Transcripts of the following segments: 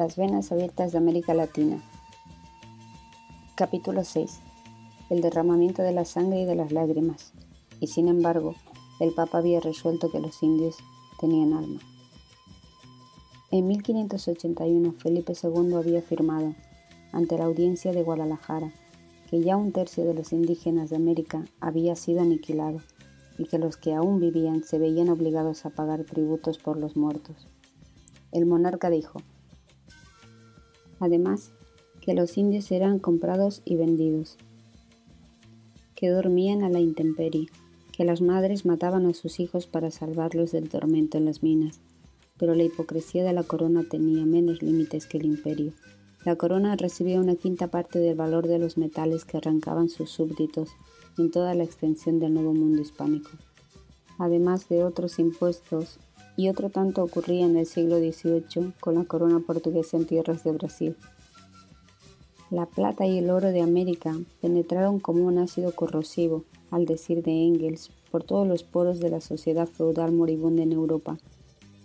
Las venas abiertas de América Latina. Capítulo 6. El derramamiento de la sangre y de las lágrimas. Y sin embargo, el Papa había resuelto que los indios tenían alma. En 1581 Felipe II había afirmado, ante la audiencia de Guadalajara, que ya un tercio de los indígenas de América había sido aniquilado y que los que aún vivían se veían obligados a pagar tributos por los muertos. El monarca dijo, además, que los indios eran comprados y vendidos, que dormían a la intemperie, que las madres mataban a sus hijos para salvarlos del tormento en las minas, pero la hipocresía de la corona tenía menos límites que el imperio. La corona recibía una quinta parte del valor de los metales que arrancaban sus súbditos en toda la extensión del nuevo mundo hispánico, además de otros impuestos y otro tanto ocurría en el siglo XVIII con la corona portuguesa en tierras de Brasil. La plata y el oro de América penetraron como un ácido corrosivo, al decir de Engels, por todos los poros de la sociedad feudal moribunda en Europa,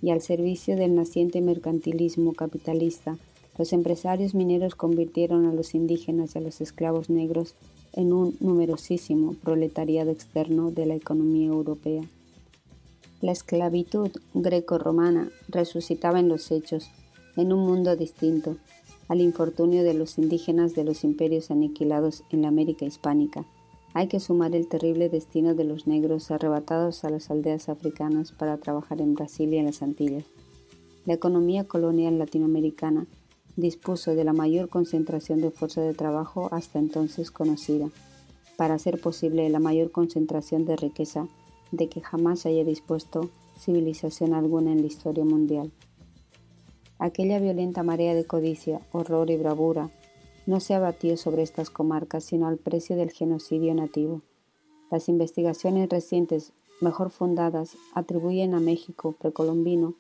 y al servicio del naciente mercantilismo capitalista, los empresarios mineros convirtieron a los indígenas y a los esclavos negros en un numerosísimo proletariado externo de la economía europea. La esclavitud greco-romana resucitaba en los hechos, en un mundo distinto, al infortunio de los indígenas de los imperios aniquilados en la América hispánica. Hay que sumar el terrible destino de los negros arrebatados a las aldeas africanas para trabajar en Brasil y en las Antillas. La economía colonial latinoamericana dispuso de la mayor concentración de fuerza de trabajo hasta entonces conocida, para hacer posible la mayor concentración de riqueza de que jamás haya dispuesto civilización alguna en la historia mundial. Aquella violenta marea de codicia, horror y bravura no se abatió sobre estas comarcas sino al precio del genocidio nativo. Las investigaciones recientes, mejor fundadas, atribuyen a México precolombino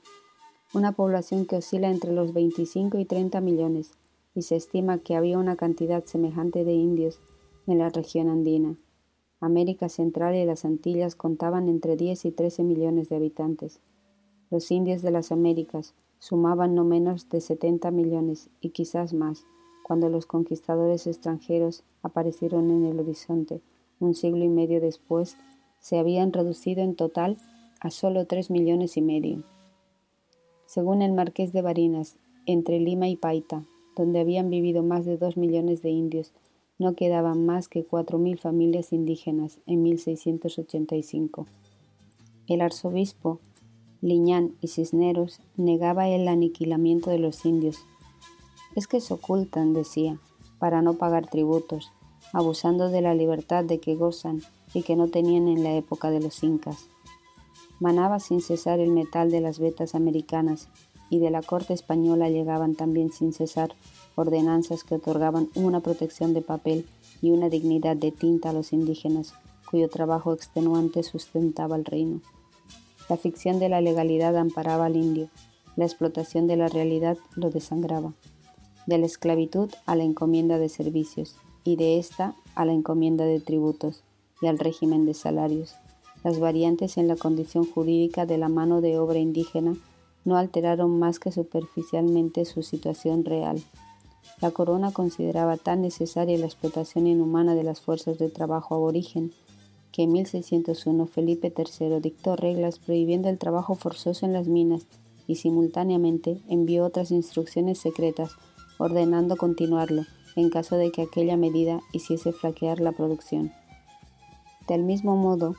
una población que oscila entre los 25 y 30 millones, y se estima que había una cantidad semejante de indios en la región andina. América Central y las Antillas contaban entre 10 y 13 millones de habitantes. Los indios de las Américas sumaban no menos de 70 millones y quizás más cuando los conquistadores extranjeros aparecieron en el horizonte un siglo y medio después, se habían reducido en total a solo 3 millones y medio. Según el marqués de Barinas, entre Lima y Paita, donde habían vivido más de 2 millones de indios, no quedaban más que cuatro mil familias indígenas en 1685. El arzobispo Liñán y Cisneros negaba el aniquilamiento de los indios. Es que se ocultan, decía, para no pagar tributos, abusando de la libertad de que gozan y que no tenían en la época de los incas. Manaba sin cesar el metal de las vetas americanas y de la corte española llegaban también sin cesar ordenanzas que otorgaban una protección de papel y una dignidad de tinta a los indígenas, cuyo trabajo extenuante sustentaba el reino. La ficción de la legalidad amparaba al indio, la explotación de la realidad lo desangraba. De la esclavitud a la encomienda de servicios, y de ésta a la encomienda de tributos y al régimen de salarios. Las variantes en la condición jurídica de la mano de obra indígena no alteraron más que superficialmente su situación real. La corona consideraba tan necesaria la explotación inhumana de las fuerzas de trabajo aborigen que en 1601 Felipe III dictó reglas prohibiendo el trabajo forzoso en las minas y simultáneamente envió otras instrucciones secretas ordenando continuarlo en caso de que aquella medida hiciese flaquear la producción. Del mismo modo,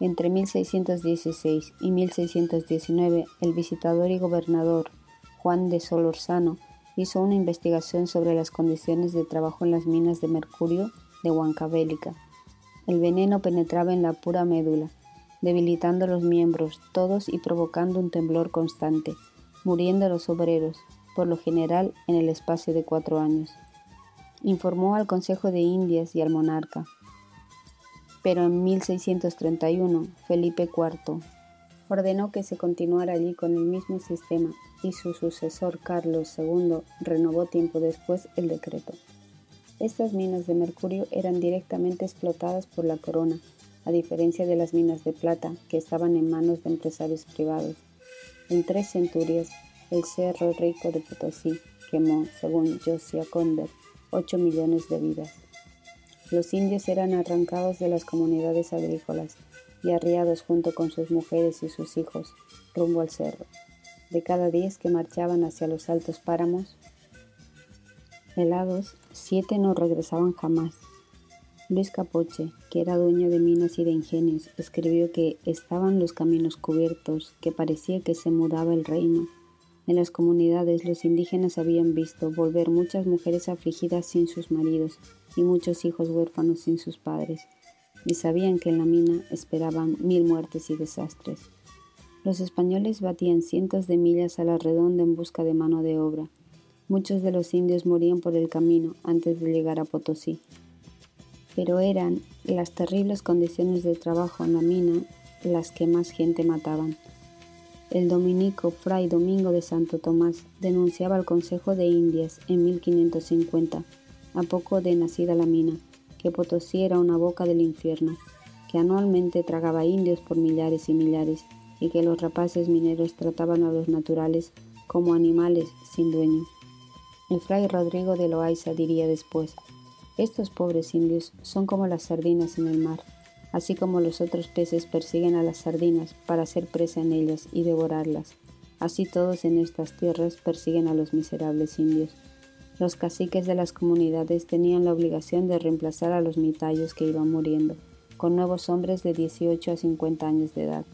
entre 1616 y 1619 el visitador y gobernador Juan de Solorzano hizo una investigación sobre las condiciones de trabajo en las minas de mercurio de Huancavelica. El veneno penetraba en la pura médula, debilitando los miembros todos y provocando un temblor constante, muriendo los obreros, por lo general en el espacio de cuatro años. Informó al Consejo de Indias y al monarca. Pero en 1631, Felipe IV ordenó que se continuara allí con el mismo sistema y su sucesor Carlos II renovó tiempo después el decreto. Estas minas de mercurio eran directamente explotadas por la corona, a diferencia de las minas de plata que estaban en manos de empresarios privados. En tres centurias, el Cerro Rico de Potosí, quemó, según Josiah Conder, 8 millones de vidas. Los indios eran arrancados de las comunidades agrícolas y arriados junto con sus mujeres y sus hijos rumbo al cerro. De cada diez que marchaban hacia los altos páramos helados, siete no regresaban jamás. Luis Capoche, que era dueño de minas y de ingenios, escribió que estaban los caminos cubiertos, que parecía que se mudaba el reino. En las comunidades los indígenas habían visto volver muchas mujeres afligidas sin sus maridos y muchos hijos huérfanos sin sus padres, y sabían que en la mina esperaban mil muertes y desastres. Los españoles batían cientos de millas a la redonda en busca de mano de obra. Muchos de los indios morían por el camino antes de llegar a Potosí pero eran las terribles condiciones de trabajo en la mina las que más gente mataban. El dominico Fray Domingo de Santo Tomás denunciaba al Consejo de Indias en 1550, a poco de nacida la mina, que Potosí era una boca del infierno, que anualmente tragaba indios por millares y millares, y que los rapaces mineros trataban a los naturales como animales sin dueño. El fray Rodrigo de Loaiza diría después, estos pobres indios son como las sardinas en el mar, así como los otros peces persiguen a las sardinas para hacer presa en ellas y devorarlas. Así todos en estas tierras persiguen a los miserables indios. Los caciques de las comunidades tenían la obligación de reemplazar a los mitayos que iban muriendo, con nuevos hombres de 18 a 50 años de edad.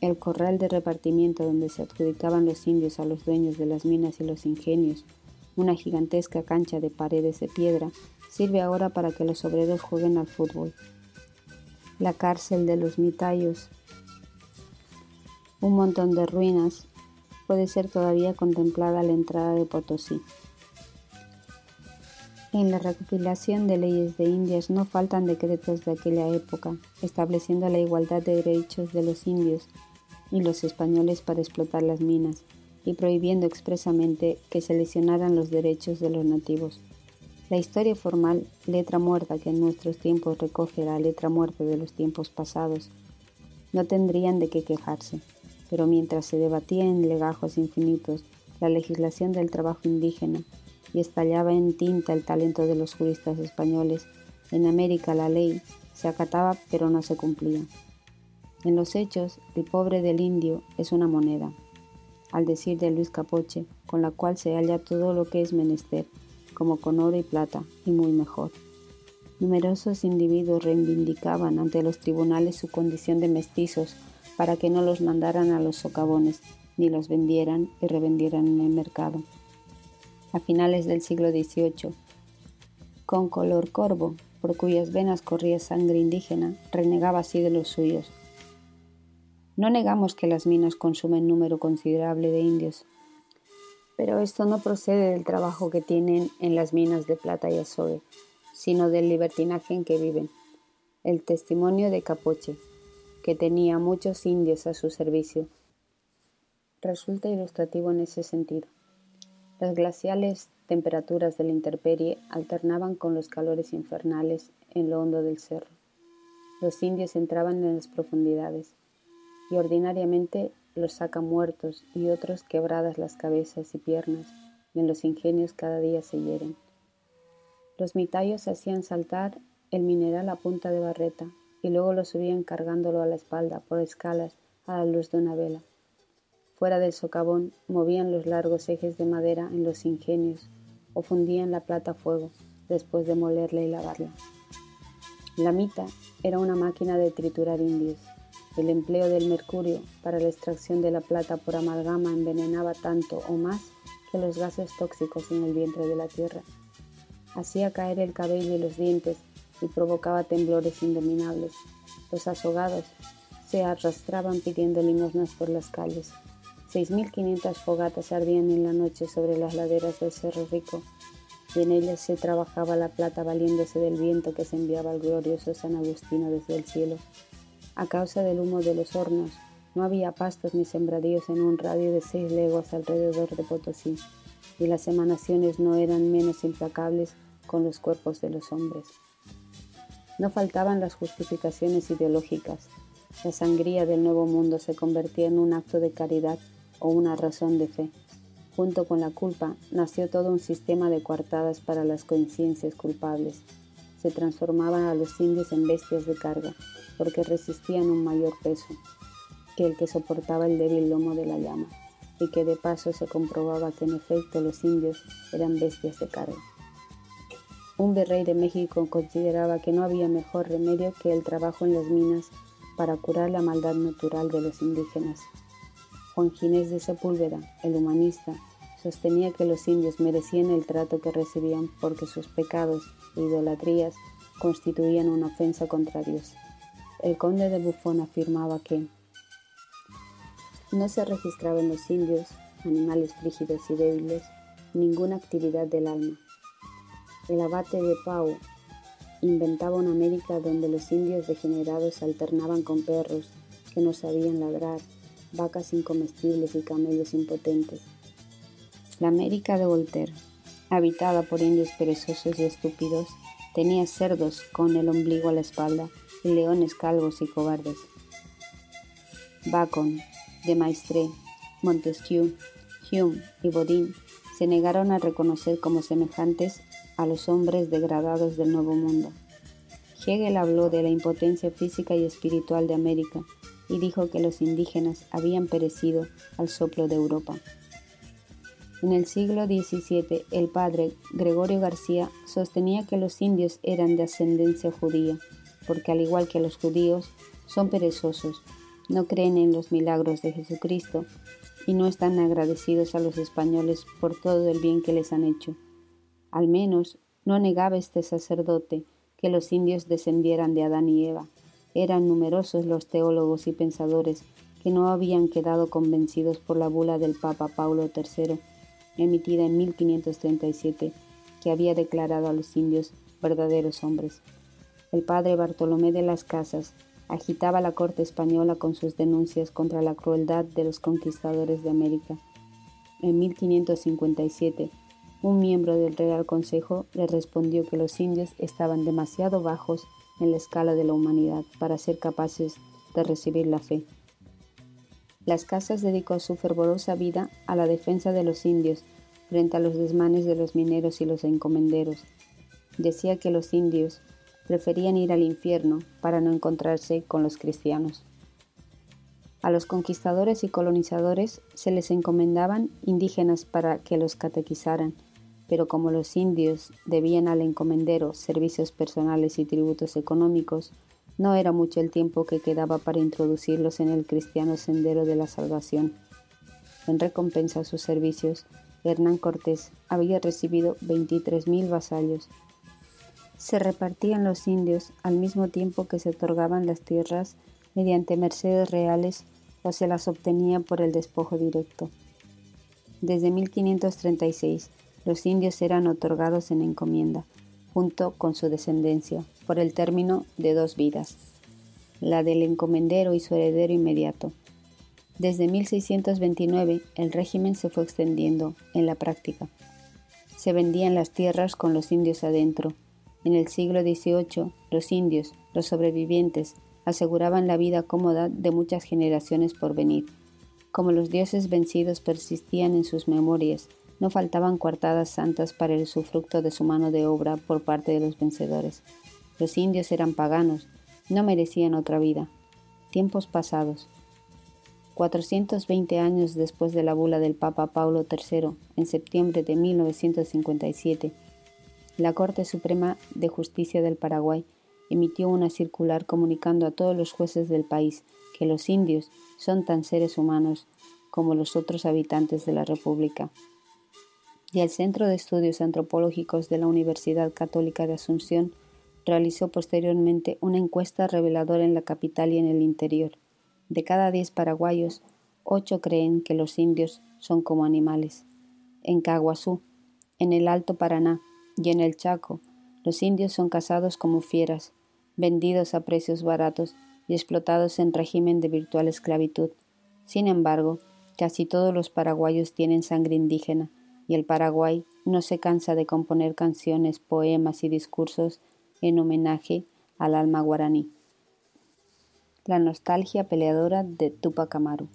El corral de repartimiento donde se adjudicaban los indios a los dueños de las minas y los ingenios, una gigantesca cancha de paredes de piedra, sirve ahora para que los obreros jueguen al fútbol. La cárcel de los mitayos, un montón de ruinas, puede ser todavía contemplada a la entrada de Potosí. En la recopilación de leyes de Indias no faltan decretos de aquella época, estableciendo la igualdad de derechos de los indios y los españoles para explotar las minas, y prohibiendo expresamente que se lesionaran los derechos de los nativos. La historia formal, letra muerta que en nuestros tiempos recoge la letra muerta de los tiempos pasados, no tendrían de qué quejarse, pero mientras se debatía en legajos infinitos la legislación del trabajo indígena y estallaba en tinta el talento de los juristas españoles, en América la ley se acataba pero no se cumplía. En los hechos, el pobre del indio es una moneda, al decir de Luis Capoche, con la cual se halla todo lo que es menester, como con oro y plata, y muy mejor. Numerosos individuos reivindicaban ante los tribunales su condición de mestizos para que no los mandaran a los socavones, ni los vendieran y revendieran en el mercado. A finales del siglo XVIII, con color corvo, por cuyas venas corría sangre indígena, renegaba así de los suyos. No negamos que las minas consumen número considerable de indios, pero esto no procede del trabajo que tienen en las minas de plata y azogue, sino del libertinaje en que viven. El testimonio de Capoche, que tenía muchos indios a su servicio, resulta ilustrativo en ese sentido. Las glaciales temperaturas de la intemperie alternaban con los calores infernales en lo hondo del cerro. Los indios entraban en las profundidades y ordinariamente los sacan muertos y otros quebradas las cabezas y piernas, y en los ingenios cada día se hieren. Los mitayos hacían saltar el mineral a punta de barreta y luego lo subían cargándolo a la espalda por escalas a la luz de una vela. Fuera del socavón movían los largos ejes de madera en los ingenios o fundían la plata a fuego después de molerla y lavarla. La mita era una máquina de triturar indios el empleo del mercurio para la extracción de la plata por amalgama envenenaba tanto o más que los gases tóxicos en el vientre de la tierra. Hacía caer el cabello y los dientes y provocaba temblores indominables. Los azogados se arrastraban pidiendo limosnas por las calles. 6.500 fogatas ardían en la noche sobre las laderas del Cerro Rico y en ellas se trabajaba la plata valiéndose del viento que se enviaba al glorioso San Agustino desde el cielo. A causa del humo de los hornos, no había pastos ni sembradíos en un radio de seis leguas alrededor de Potosí, y las emanaciones no eran menos implacables con los cuerpos de los hombres. No faltaban las justificaciones ideológicas. La sangría del nuevo mundo se convertía en un acto de caridad o una razón de fe. Junto con la culpa nació todo un sistema de coartadas para las conciencias culpables. Se transformaban a los indios en bestias de carga, porque resistían un mayor peso que el que soportaba el débil lomo de la llama, y que de paso se comprobaba que en efecto los indios eran bestias de carga. Un virrey de México consideraba que no había mejor remedio que el trabajo en las minas para curar la maldad natural de los indígenas. Juan Ginés de Sepúlveda, el humanista, sostenía que los indios merecían el trato que recibían porque sus pecados idolatrías constituían una ofensa contra Dios. El conde de Buffon afirmaba que no se registraba en los indios, animales frígidos y débiles, ninguna actividad del alma. El abate de Pau inventaba una América donde los indios degenerados alternaban con perros que no sabían ladrar, vacas incomestibles y camellos impotentes. La América de Voltaire, habitada por indios perezosos y estúpidos, tenía cerdos con el ombligo a la espalda y leones calvos y cobardes. Bacon, de Maistre, Montesquieu, Hume y Bodin se negaron a reconocer como semejantes a los hombres degradados del Nuevo Mundo. Hegel habló de la impotencia física y espiritual de América y dijo que los indígenas habían perecido al soplo de Europa. En el siglo XVII, el padre Gregorio García sostenía que los indios eran de ascendencia judía porque al igual que los judíos, son perezosos, no creen en los milagros de Jesucristo y no están agradecidos a los españoles por todo el bien que les han hecho. Al menos no negaba este sacerdote que los indios descendieran de Adán y Eva. Eran numerosos los teólogos y pensadores que no habían quedado convencidos por la bula del Papa Paulo III, emitida en 1537, que había declarado a los indios verdaderos hombres el padre Bartolomé de las Casas agitaba la corte española con sus denuncias contra la crueldad de los conquistadores de América. En 1557, un miembro del Real Consejo le respondió que los indios estaban demasiado bajos en la escala de la humanidad para ser capaces de recibir la fe. Las Casas dedicó su fervorosa vida a la defensa de los indios frente a los desmanes de los mineros y los encomenderos. Decía que los indios preferían ir al infierno para no encontrarse con los cristianos. A los conquistadores y colonizadores se les encomendaban indígenas para que los catequizaran, pero como los indios debían al encomendero servicios personales y tributos económicos, no era mucho el tiempo que quedaba para introducirlos en el cristiano sendero de la salvación. En recompensa a sus servicios, Hernán Cortés había recibido 23.000 vasallos se repartían los indios al mismo tiempo que se otorgaban las tierras mediante mercedes reales o se las obtenía por el despojo directo. Desde 1536, los indios eran otorgados en encomienda, junto con su descendencia, por el término de dos vidas, la del encomendero y su heredero inmediato. Desde 1629 el régimen se fue extendiendo en la práctica. Se vendían las tierras con los indios adentro, en el siglo XVIII, los indios, los sobrevivientes, aseguraban la vida cómoda de muchas generaciones por venir. Como los dioses vencidos persistían en sus memorias, no faltaban coartadas santas para el sufructo de su mano de obra por parte de los vencedores. Los indios eran paganos, no merecían otra vida. Tiempos pasados. 420 años después de la bula del Papa Paulo III, en septiembre de 1957, la Corte Suprema de Justicia del Paraguay emitió una circular comunicando a todos los jueces del país que los indios son tan seres humanos como los otros habitantes de la República. Y el Centro de Estudios Antropológicos de la Universidad Católica de Asunción realizó posteriormente una encuesta reveladora en la capital y en el interior. De cada diez paraguayos, ocho creen que los indios son como animales. En Caguazú, en el Alto Paraná, y en el Chaco, los indios son cazados como fieras, vendidos a precios baratos y explotados en régimen de virtual esclavitud. Sin embargo, casi todos los paraguayos tienen sangre indígena y el Paraguay no se cansa de componer canciones, poemas y discursos en homenaje al alma guaraní. La nostalgia peleadora de Tupac Amaru.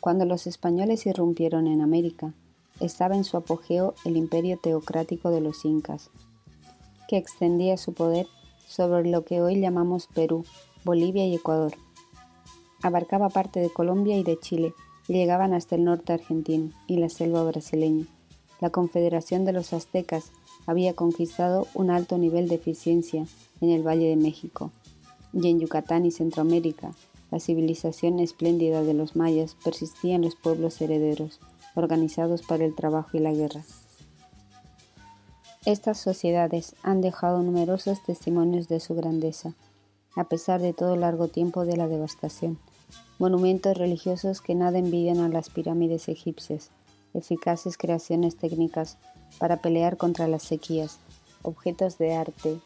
Cuando los españoles irrumpieron en América, estaba en su apogeo el imperio teocrático de los incas, que extendía su poder sobre lo que hoy llamamos Perú, Bolivia y Ecuador. Abarcaba parte de Colombia y de Chile y llegaban hasta el norte argentino y la selva brasileña. La Confederación de los Aztecas había conquistado un alto nivel de eficiencia en el Valle de México, y en Yucatán y Centroamérica, la civilización espléndida de los mayas persistía en los pueblos herederos, organizados para el trabajo y la guerra. Estas sociedades han dejado numerosos testimonios de su grandeza, a pesar de todo el largo tiempo de la devastación. Monumentos religiosos que nada envidian a las pirámides egipcias, eficaces creaciones técnicas para pelear contra las sequías, objetos de arte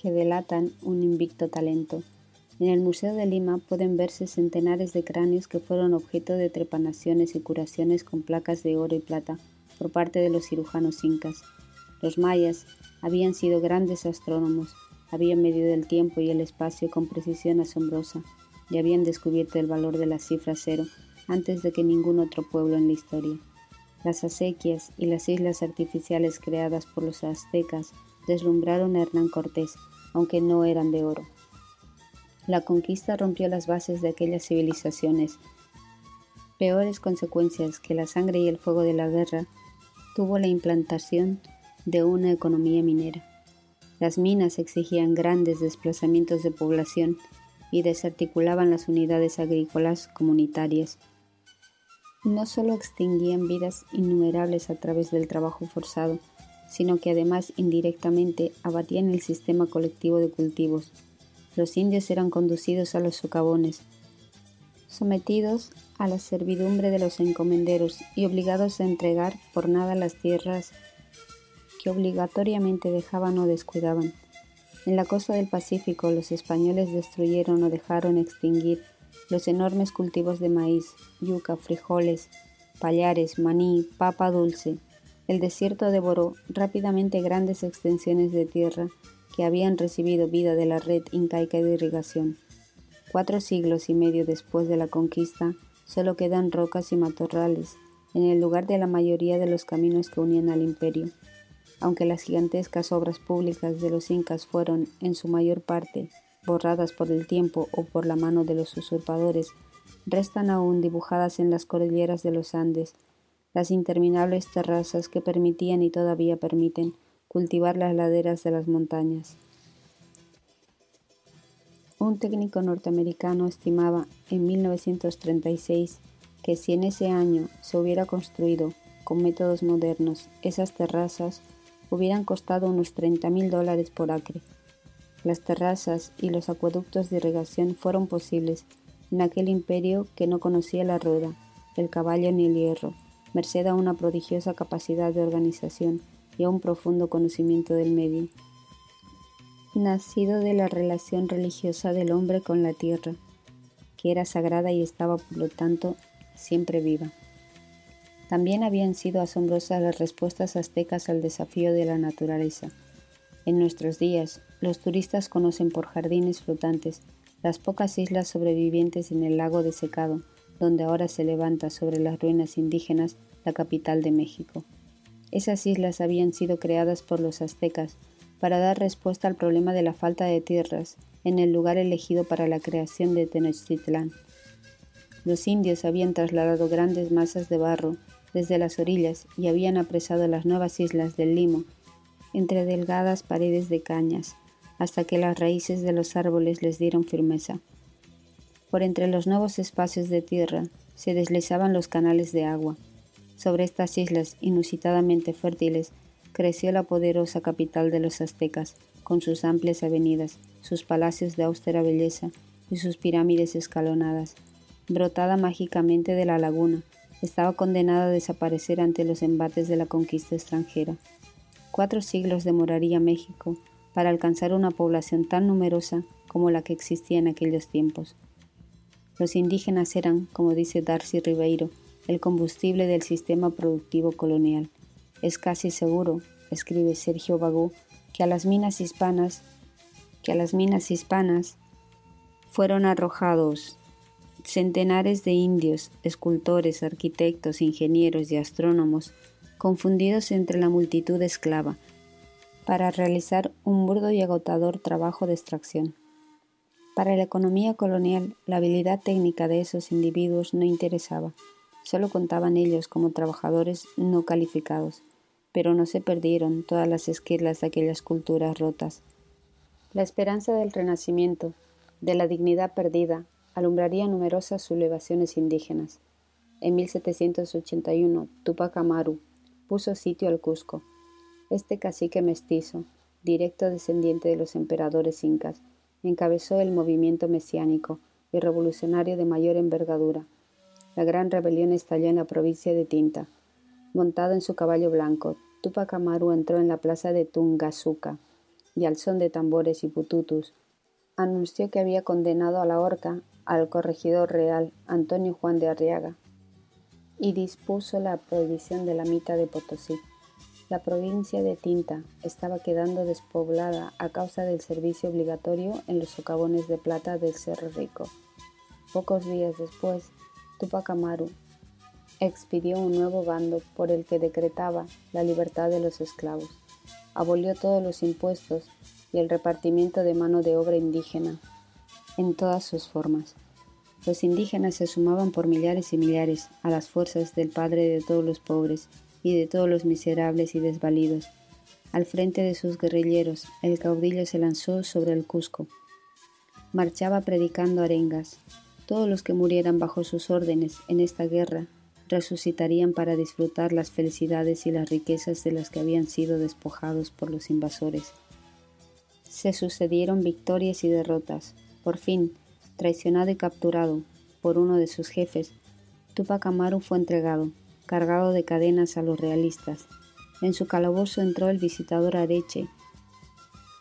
que delatan un invicto talento. En el Museo de Lima pueden verse centenares de cráneos que fueron objeto de trepanaciones y curaciones con placas de oro y plata por parte de los cirujanos incas. Los mayas habían sido grandes astrónomos, habían medido el tiempo y el espacio con precisión asombrosa y habían descubierto el valor de la cifra cero antes de que ningún otro pueblo en la historia. Las acequias y las islas artificiales creadas por los aztecas deslumbraron a Hernán Cortés, aunque no eran de oro. La conquista rompió las bases de aquellas civilizaciones. Peores consecuencias que la sangre y el fuego de la guerra tuvo la implantación de una economía minera. Las minas exigían grandes desplazamientos de población y desarticulaban las unidades agrícolas comunitarias no solo extinguían vidas innumerables a través del trabajo forzado, sino que además indirectamente abatían el sistema colectivo de cultivos. Los indios eran conducidos a los socavones, sometidos a la servidumbre de los encomenderos y obligados a entregar por nada las tierras que obligatoriamente dejaban o descuidaban. En la costa del Pacífico los españoles destruyeron o dejaron extinguir los enormes cultivos de maíz, yuca, frijoles, payares, maní, papa dulce. El desierto devoró rápidamente grandes extensiones de tierra que habían recibido vida de la red incaica de irrigación. Cuatro siglos y medio después de la conquista, solo quedan rocas y matorrales en el lugar de la mayoría de los caminos que unían al imperio. Aunque las gigantescas obras públicas de los incas fueron, en su mayor parte, borradas por el tiempo o por la mano de los usurpadores, restan aún dibujadas en las cordilleras de los Andes las interminables terrazas que permitían y todavía permiten cultivar las laderas de las montañas. Un técnico norteamericano estimaba en 1936 que si en ese año se hubiera construido con métodos modernos esas terrazas, hubieran costado unos 30 mil dólares por acre. Las terrazas y los acueductos de irrigación fueron posibles en aquel imperio que no conocía la rueda, el caballo ni el hierro, merced a una prodigiosa capacidad de organización y a un profundo conocimiento del medio. Nacido de la relación religiosa del hombre con la tierra, que era sagrada y estaba por lo tanto siempre viva. También habían sido asombrosas las respuestas aztecas al desafío de la naturaleza. En nuestros días, los turistas conocen por jardines flotantes las pocas islas sobrevivientes en el lago desecado, donde ahora se levanta sobre las ruinas indígenas la capital de México. Esas islas habían sido creadas por los aztecas para dar respuesta al problema de la falta de tierras en el lugar elegido para la creación de Tenochtitlán. Los indios habían trasladado grandes masas de barro desde las orillas y habían apresado las nuevas islas del Limo entre delgadas paredes de cañas, hasta que las raíces de los árboles les dieron firmeza. Por entre los nuevos espacios de tierra se deslizaban los canales de agua. Sobre estas islas inusitadamente fértiles creció la poderosa capital de los aztecas, con sus amplias avenidas, sus palacios de austera belleza y sus pirámides escalonadas. Brotada mágicamente de la laguna, estaba condenada a desaparecer ante los embates de la conquista extranjera. Cuatro siglos demoraría México para alcanzar una población tan numerosa como la que existía en aquellos tiempos. Los indígenas eran, como dice Darcy Ribeiro, el combustible del sistema productivo colonial. Es casi seguro, escribe Sergio Bagú, que a las minas hispanas, que a las minas hispanas fueron arrojados centenares de indios, escultores, arquitectos, ingenieros y astrónomos confundidos entre la multitud esclava, para realizar un burdo y agotador trabajo de extracción. Para la economía colonial, la habilidad técnica de esos individuos no interesaba, solo contaban ellos como trabajadores no calificados, pero no se perdieron todas las esquirlas de aquellas culturas rotas. La esperanza del renacimiento, de la dignidad perdida, alumbraría numerosas sublevaciones indígenas. En 1781, Tupac Amaru puso sitio al Cusco. Este cacique mestizo, directo descendiente de los emperadores incas, encabezó el movimiento mesiánico y revolucionario de mayor envergadura. La gran rebelión estalló en la provincia de Tinta. Montado en su caballo blanco, Tupac Amaru entró en la plaza de Tungazuca y al son de tambores y pututus anunció que había condenado a la horca al corregidor real Antonio Juan de Arriaga y dispuso la prohibición de la mita de Potosí. La provincia de Tinta estaba quedando despoblada a causa del servicio obligatorio en los socavones de plata del Cerro Rico. Pocos días después, Tupac Amaru expidió un nuevo bando por el que decretaba la libertad de los esclavos, abolió todos los impuestos y el repartimiento de mano de obra indígena en todas sus formas. Los indígenas se sumaban por millares y millares a las fuerzas del Padre de todos los pobres y de todos los miserables y desvalidos. Al frente de sus guerrilleros, el caudillo se lanzó sobre el Cusco. Marchaba predicando arengas. Todos los que murieran bajo sus órdenes en esta guerra resucitarían para disfrutar las felicidades y las riquezas de las que habían sido despojados por los invasores. Se sucedieron victorias y derrotas. Por fin, traicionado y capturado por uno de sus jefes, Tupac Amaru fue entregado, cargado de cadenas a los realistas. En su calabozo entró el visitador Areche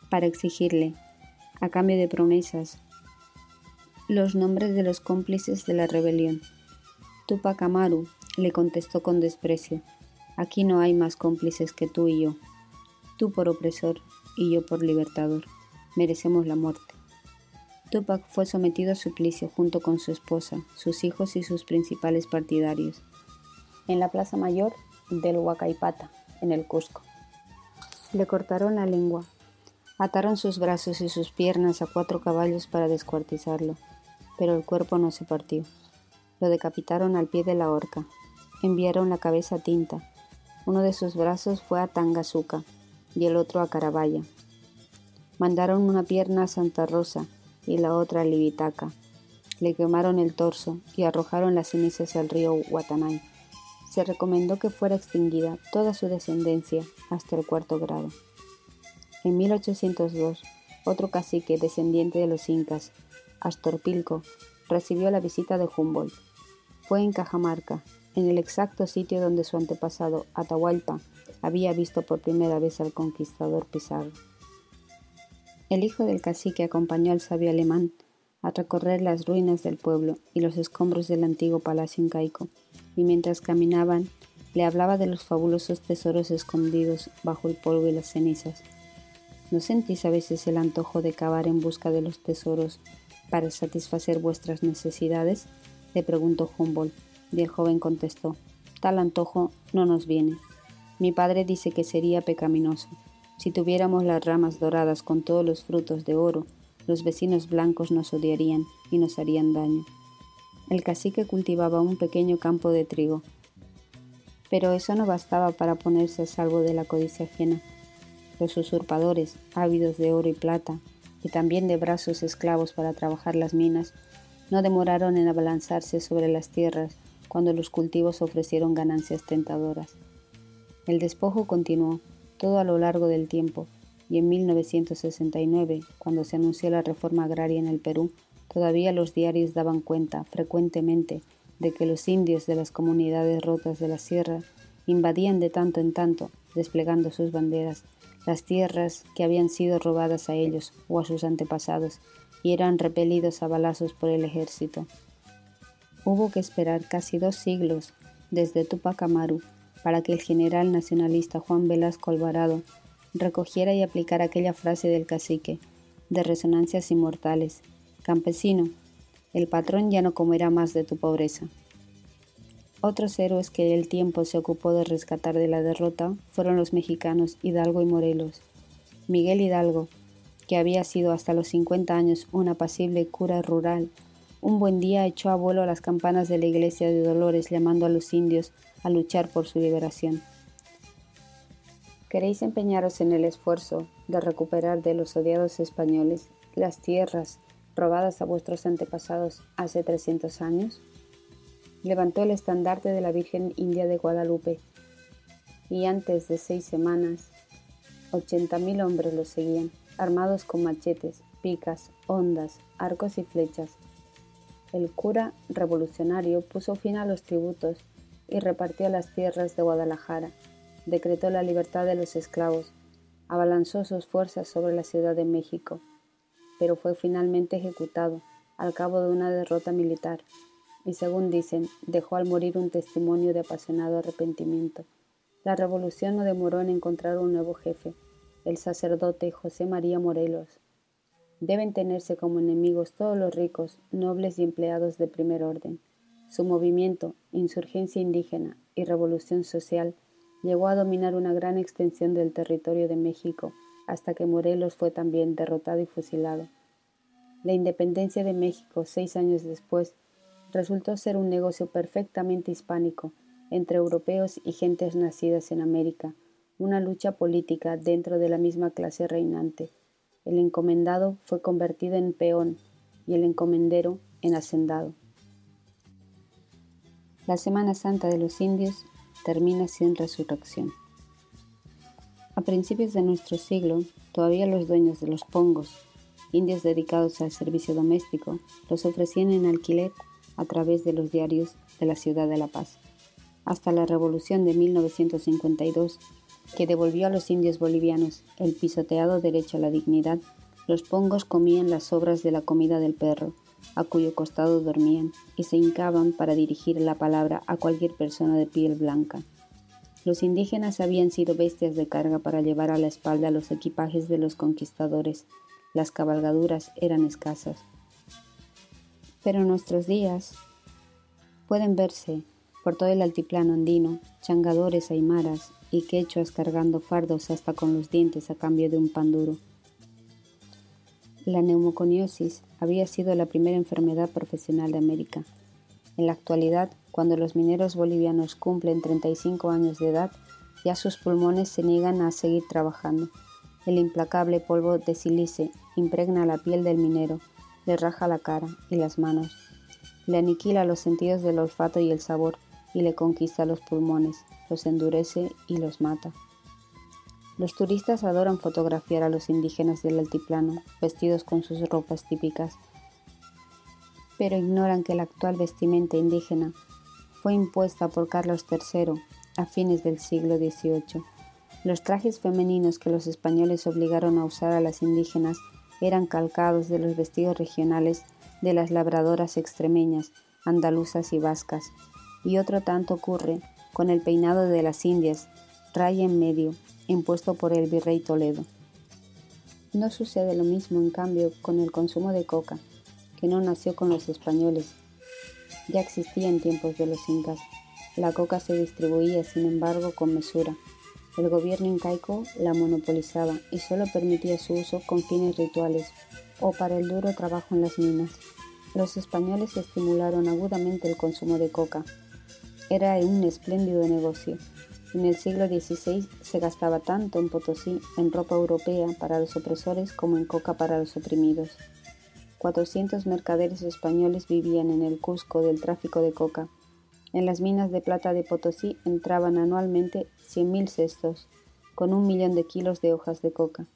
para exigirle, a cambio de promesas, los nombres de los cómplices de la rebelión. Tupac Amaru le contestó con desprecio, aquí no hay más cómplices que tú y yo, tú por opresor y yo por libertador, merecemos la muerte. Tupac fue sometido a suplicio junto con su esposa, sus hijos y sus principales partidarios en la Plaza Mayor del Huacaipata, en el Cusco. Le cortaron la lengua, ataron sus brazos y sus piernas a cuatro caballos para descuartizarlo, pero el cuerpo no se partió. Lo decapitaron al pie de la horca, enviaron la cabeza a Tinta, uno de sus brazos fue a Tangazuca y el otro a Carabaya. Mandaron una pierna a Santa Rosa y la otra a Libitaca. Le quemaron el torso y arrojaron las cenizas al río Guatanay se recomendó que fuera extinguida toda su descendencia hasta el cuarto grado. En 1802, otro cacique descendiente de los incas, Astorpilco, recibió la visita de Humboldt. Fue en Cajamarca, en el exacto sitio donde su antepasado, Atahualpa, había visto por primera vez al conquistador Pizarro. El hijo del cacique acompañó al sabio alemán a recorrer las ruinas del pueblo y los escombros del antiguo palacio incaico, y mientras caminaban le hablaba de los fabulosos tesoros escondidos bajo el polvo y las cenizas. ¿No sentís a veces el antojo de cavar en busca de los tesoros para satisfacer vuestras necesidades? le preguntó Humboldt, y el joven contestó, tal antojo no nos viene. Mi padre dice que sería pecaminoso. Si tuviéramos las ramas doradas con todos los frutos de oro, los vecinos blancos nos odiarían y nos harían daño. El cacique cultivaba un pequeño campo de trigo, pero eso no bastaba para ponerse a salvo de la codicia ajena. Los usurpadores, ávidos de oro y plata, y también de brazos esclavos para trabajar las minas, no demoraron en abalanzarse sobre las tierras cuando los cultivos ofrecieron ganancias tentadoras. El despojo continuó todo a lo largo del tiempo, y en 1969, cuando se anunció la reforma agraria en el Perú, todavía los diarios daban cuenta frecuentemente de que los indios de las comunidades rotas de la sierra invadían de tanto en tanto, desplegando sus banderas, las tierras que habían sido robadas a ellos o a sus antepasados y eran repelidos a balazos por el ejército. Hubo que esperar casi dos siglos desde Tupac Amaru para que el general nacionalista Juan Velasco Alvarado recogiera y aplicara aquella frase del cacique, de resonancias inmortales. Campesino, el patrón ya no comerá más de tu pobreza. Otros héroes que el tiempo se ocupó de rescatar de la derrota fueron los mexicanos Hidalgo y Morelos. Miguel Hidalgo, que había sido hasta los 50 años un apacible cura rural, un buen día echó a vuelo las campanas de la iglesia de Dolores llamando a los indios a luchar por su liberación. ¿Queréis empeñaros en el esfuerzo de recuperar de los odiados españoles las tierras robadas a vuestros antepasados hace 300 años? Levantó el estandarte de la Virgen India de Guadalupe y antes de seis semanas, 80.000 hombres lo seguían, armados con machetes, picas, ondas, arcos y flechas. El cura revolucionario puso fin a los tributos y repartió las tierras de Guadalajara, decretó la libertad de los esclavos, abalanzó sus fuerzas sobre la Ciudad de México, pero fue finalmente ejecutado al cabo de una derrota militar y según dicen, dejó al morir un testimonio de apasionado arrepentimiento. La revolución no demoró en encontrar un nuevo jefe, el sacerdote José María Morelos. Deben tenerse como enemigos todos los ricos, nobles y empleados de primer orden. Su movimiento, insurgencia indígena y revolución social llegó a dominar una gran extensión del territorio de México, hasta que Morelos fue también derrotado y fusilado. La independencia de México, seis años después, resultó ser un negocio perfectamente hispánico entre europeos y gentes nacidas en América, una lucha política dentro de la misma clase reinante. El encomendado fue convertido en peón y el encomendero en hacendado. La Semana Santa de los indios termina sin resurrección. A principios de nuestro siglo, todavía los dueños de los pongos, indios dedicados al servicio doméstico, los ofrecían en alquiler a través de los diarios de la ciudad de La Paz. Hasta la revolución de 1952, que devolvió a los indios bolivianos el pisoteado derecho a la dignidad, los pongos comían las sobras de la comida del perro, a cuyo costado dormían, y se hincaban para dirigir la palabra a cualquier persona de piel blanca. Los indígenas habían sido bestias de carga para llevar a la espalda los equipajes de los conquistadores. Las cabalgaduras eran escasas. Pero en nuestros días pueden verse por todo el altiplano andino changadores aymaras y quechuas cargando fardos hasta con los dientes a cambio de un pan duro. La neumoconiosis había sido la primera enfermedad profesional de América. En la actualidad, cuando los mineros bolivianos cumplen 35 años de edad, ya sus pulmones se niegan a seguir trabajando. El implacable polvo de silice impregna la piel del minero le raja la cara y las manos, le aniquila los sentidos del olfato y el sabor y le conquista los pulmones, los endurece y los mata. Los turistas adoran fotografiar a los indígenas del altiplano, vestidos con sus ropas típicas, pero ignoran que la actual vestimenta indígena fue impuesta por Carlos III a fines del siglo XVIII. Los trajes femeninos que los españoles obligaron a usar a las indígenas eran calcados de los vestidos regionales de las labradoras extremeñas, andaluzas y vascas, y otro tanto ocurre con el peinado de las indias, raya en medio, impuesto por el virrey Toledo. No sucede lo mismo, en cambio, con el consumo de coca, que no nació con los españoles. Ya existía en tiempos de los incas. La coca se distribuía, sin embargo, con mesura, el gobierno incaico la monopolizaba y solo permitía su uso con fines rituales o para el duro trabajo en las minas. Los españoles estimularon agudamente el consumo de coca. Era un espléndido negocio. En el siglo XVI se gastaba tanto en Potosí en ropa europea para los opresores como en coca para los oprimidos. 400 mercaderes españoles vivían en el Cusco del tráfico de coca en las minas de plata de Potosí entraban anualmente 100.000 cestos, con un millón de kilos de hojas de coca.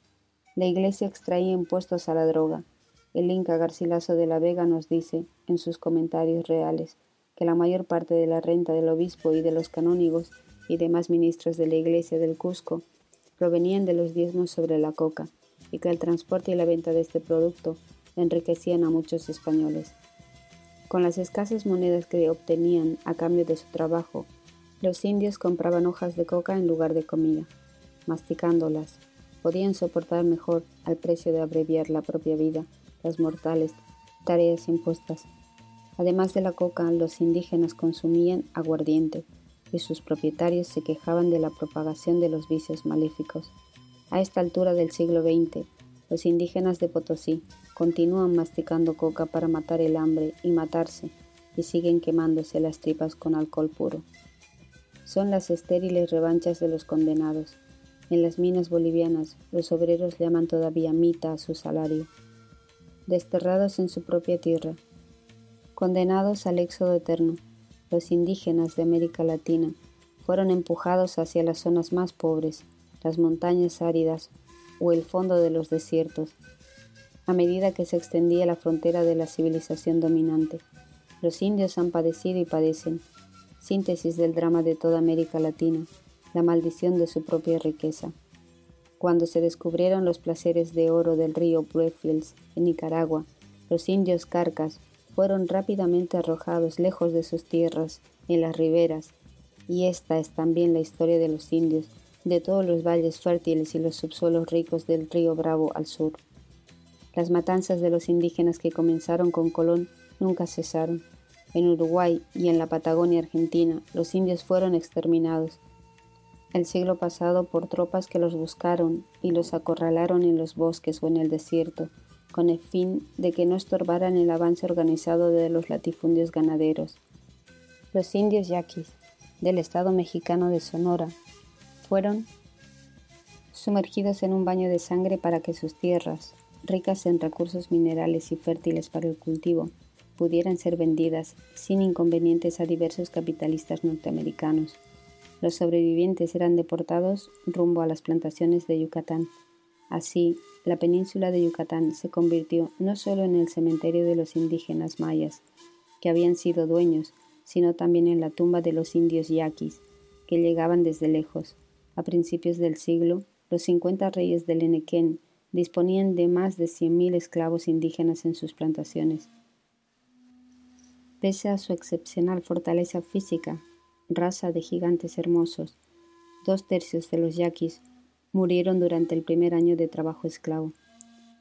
La iglesia extraía impuestos a la droga. El Inca Garcilaso de la Vega nos dice, en sus comentarios reales, que la mayor parte de la renta del obispo y de los canónigos y demás ministros de la iglesia del Cusco provenían de los diezmos sobre la coca, y que el transporte y la venta de este producto enriquecían a muchos españoles. Con las escasas monedas que obtenían a cambio de su trabajo, los indios compraban hojas de coca en lugar de comida. Masticándolas, podían soportar mejor, al precio de abreviar la propia vida, las mortales tareas impuestas. Además de la coca, los indígenas consumían aguardiente y sus propietarios se quejaban de la propagación de los vicios maléficos. A esta altura del siglo XX, los indígenas de Potosí continúan masticando coca para matar el hambre y matarse, y siguen quemándose las tripas con alcohol puro. Son las estériles revanchas de los condenados. En las minas bolivianas, los obreros llaman todavía mita a su salario. Desterrados en su propia tierra, condenados al éxodo eterno, los indígenas de América Latina fueron empujados hacia las zonas más pobres, las montañas áridas o el fondo de los desiertos, a medida que se extendía la frontera de la civilización dominante. Los indios han padecido y padecen, síntesis del drama de toda América Latina, la maldición de su propia riqueza. Cuando se descubrieron los placeres de oro del río Braefields en Nicaragua, los indios carcas fueron rápidamente arrojados lejos de sus tierras, en las riberas, y esta es también la historia de los indios, de todos los valles fértiles y los subsuelos ricos del río Bravo al sur. Las matanzas de los indígenas que comenzaron con Colón nunca cesaron. En Uruguay y en la Patagonia Argentina los indios fueron exterminados. El siglo pasado por tropas que los buscaron y los acorralaron en los bosques o en el desierto, con el fin de que no estorbaran el avance organizado de los latifundios ganaderos. Los indios yaquis del estado mexicano de Sonora fueron sumergidos en un baño de sangre para que sus tierras, ricas en recursos minerales y fértiles para el cultivo, pudieran ser vendidas sin inconvenientes a diversos capitalistas norteamericanos. Los sobrevivientes eran deportados rumbo a las plantaciones de Yucatán. Así, la península de Yucatán se convirtió no solo en el cementerio de los indígenas mayas, que habían sido dueños, sino también en la tumba de los indios yaquis, que llegaban desde lejos, a principios del siglo, los 50 reyes del Enequén disponían de más de 100.000 esclavos indígenas en sus plantaciones. Pese a su excepcional fortaleza física, raza de gigantes hermosos, dos tercios de los yaquis murieron durante el primer año de trabajo esclavo.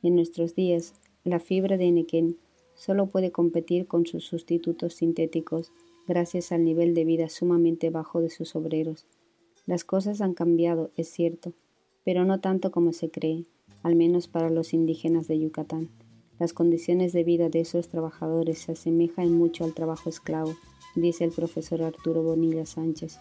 En nuestros días, la fibra de Enequén solo puede competir con sus sustitutos sintéticos gracias al nivel de vida sumamente bajo de sus obreros. Las cosas han cambiado, es cierto, pero no tanto como se cree, al menos para los indígenas de Yucatán. Las condiciones de vida de esos trabajadores se asemejan mucho al trabajo esclavo, dice el profesor Arturo Bonilla Sánchez.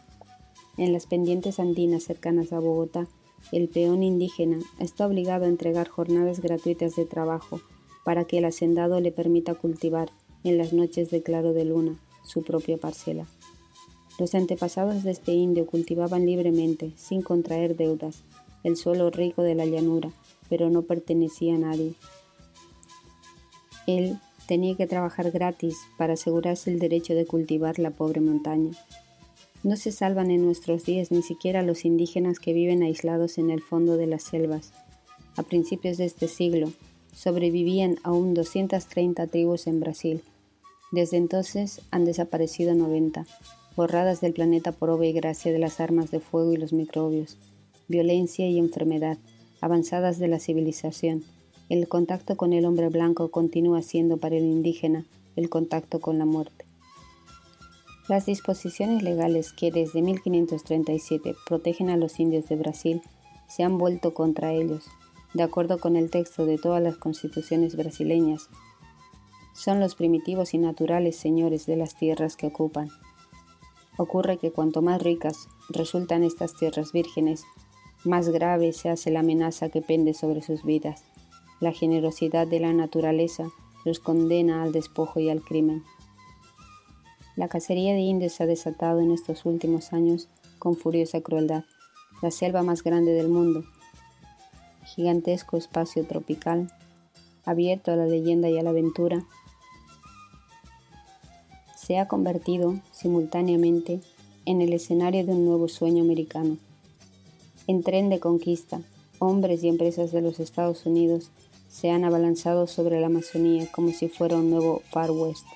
En las pendientes andinas cercanas a Bogotá, el peón indígena está obligado a entregar jornadas gratuitas de trabajo para que el hacendado le permita cultivar, en las noches de claro de luna, su propia parcela. Los antepasados de este indio cultivaban libremente, sin contraer deudas, el suelo rico de la llanura, pero no pertenecía a nadie. Él tenía que trabajar gratis para asegurarse el derecho de cultivar la pobre montaña. No se salvan en nuestros días ni siquiera los indígenas que viven aislados en el fondo de las selvas. A principios de este siglo, sobrevivían aún 230 tribus en Brasil. Desde entonces han desaparecido 90 borradas del planeta por obra y gracia de las armas de fuego y los microbios, violencia y enfermedad, avanzadas de la civilización. El contacto con el hombre blanco continúa siendo para el indígena el contacto con la muerte. Las disposiciones legales que desde 1537 protegen a los indios de Brasil se han vuelto contra ellos, de acuerdo con el texto de todas las constituciones brasileñas. Son los primitivos y naturales señores de las tierras que ocupan. Ocurre que cuanto más ricas resultan estas tierras vírgenes, más grave se hace la amenaza que pende sobre sus vidas. La generosidad de la naturaleza los condena al despojo y al crimen. La cacería de indios se ha desatado en estos últimos años con furiosa crueldad. La selva más grande del mundo, gigantesco espacio tropical, abierto a la leyenda y a la aventura, se ha convertido simultáneamente en el escenario de un nuevo sueño americano. En tren de conquista, hombres y empresas de los Estados Unidos se han abalanzado sobre la Amazonía como si fuera un nuevo Far West.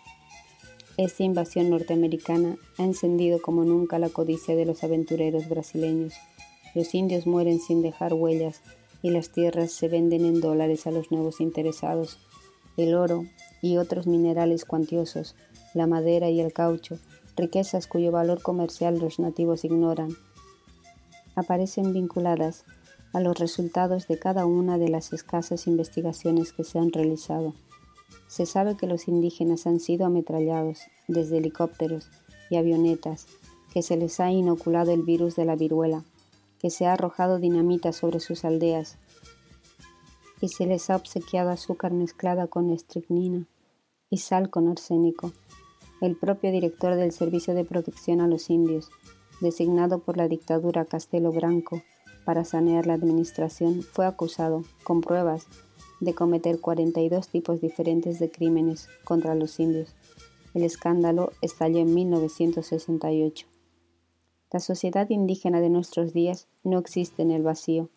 Esta invasión norteamericana ha encendido como nunca la codicia de los aventureros brasileños. Los indios mueren sin dejar huellas y las tierras se venden en dólares a los nuevos interesados. El oro y otros minerales cuantiosos la madera y el caucho, riquezas cuyo valor comercial los nativos ignoran, aparecen vinculadas a los resultados de cada una de las escasas investigaciones que se han realizado. Se sabe que los indígenas han sido ametrallados desde helicópteros y avionetas, que se les ha inoculado el virus de la viruela, que se ha arrojado dinamita sobre sus aldeas, que se les ha obsequiado azúcar mezclada con estricnina y sal con arsénico. El propio director del Servicio de Protección a los Indios, designado por la dictadura Castelo Branco para sanear la administración, fue acusado, con pruebas, de cometer 42 tipos diferentes de crímenes contra los indios. El escándalo estalló en 1968. La sociedad indígena de nuestros días no existe en el vacío,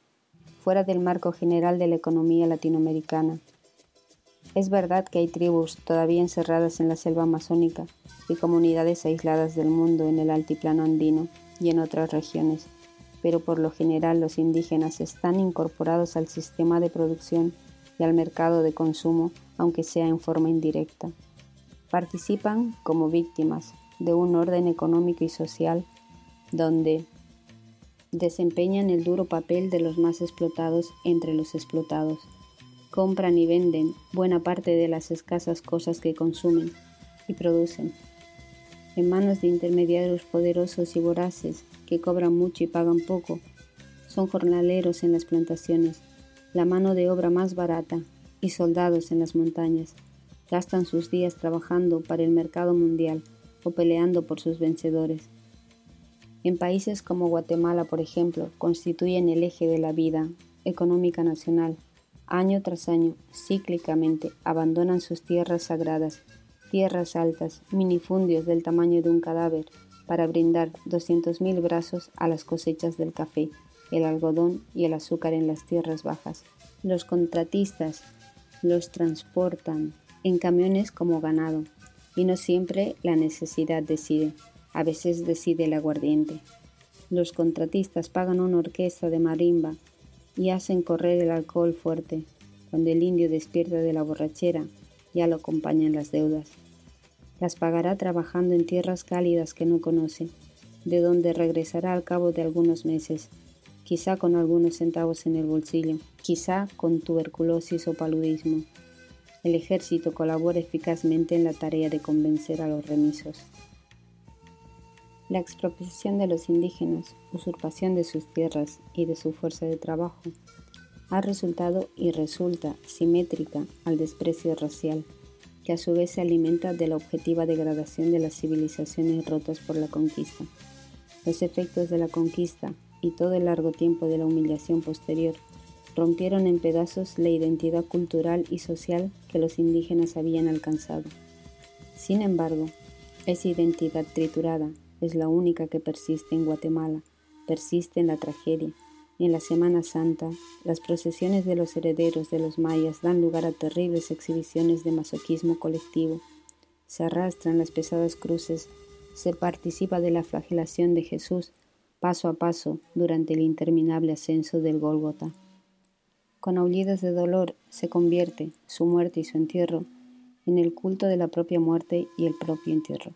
fuera del marco general de la economía latinoamericana. Es verdad que hay tribus todavía encerradas en la selva amazónica y comunidades aisladas del mundo en el altiplano andino y en otras regiones, pero por lo general los indígenas están incorporados al sistema de producción y al mercado de consumo, aunque sea en forma indirecta. Participan como víctimas de un orden económico y social donde desempeñan el duro papel de los más explotados entre los explotados. Compran y venden buena parte de las escasas cosas que consumen y producen en manos de intermediarios poderosos y voraces que cobran mucho y pagan poco. Son jornaleros en las plantaciones, la mano de obra más barata y soldados en las montañas. Gastan sus días trabajando para el mercado mundial o peleando por sus vencedores. En países como Guatemala, por ejemplo, constituyen el eje de la vida económica nacional. Año tras año, cíclicamente, abandonan sus tierras sagradas tierras altas, minifundios del tamaño de un cadáver, para brindar 200.000 brazos a las cosechas del café, el algodón y el azúcar en las tierras bajas. Los contratistas los transportan en camiones como ganado, y no siempre la necesidad decide, a veces decide el aguardiente. Los contratistas pagan una orquesta de marimba y hacen correr el alcohol fuerte. Cuando el indio despierta de la borrachera, ya lo acompañan las deudas. Las pagará trabajando en tierras cálidas que no conoce, de donde regresará al cabo de algunos meses, quizá con algunos centavos en el bolsillo, quizá con tuberculosis o paludismo. El ejército colabora eficazmente en la tarea de convencer a los remisos. La expropiación de los indígenas, usurpación de sus tierras y de su fuerza de trabajo, ha resultado y resulta simétrica al desprecio racial que a su vez se alimenta de la objetiva degradación de las civilizaciones rotas por la conquista. Los efectos de la conquista y todo el largo tiempo de la humillación posterior rompieron en pedazos la identidad cultural y social que los indígenas habían alcanzado. Sin embargo, esa identidad triturada es la única que persiste en Guatemala, persiste en la tragedia, en la Semana Santa, las procesiones de los herederos de los mayas dan lugar a terribles exhibiciones de masoquismo colectivo. Se arrastran las pesadas cruces, se participa de la flagelación de Jesús paso a paso durante el interminable ascenso del Gólgota. Con aullidos de dolor se convierte su muerte y su entierro en el culto de la propia muerte y el propio entierro,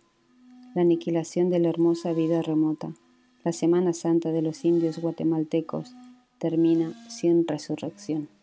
la aniquilación de la hermosa vida remota la Semana Santa de los indios guatemaltecos termina sin resurrección.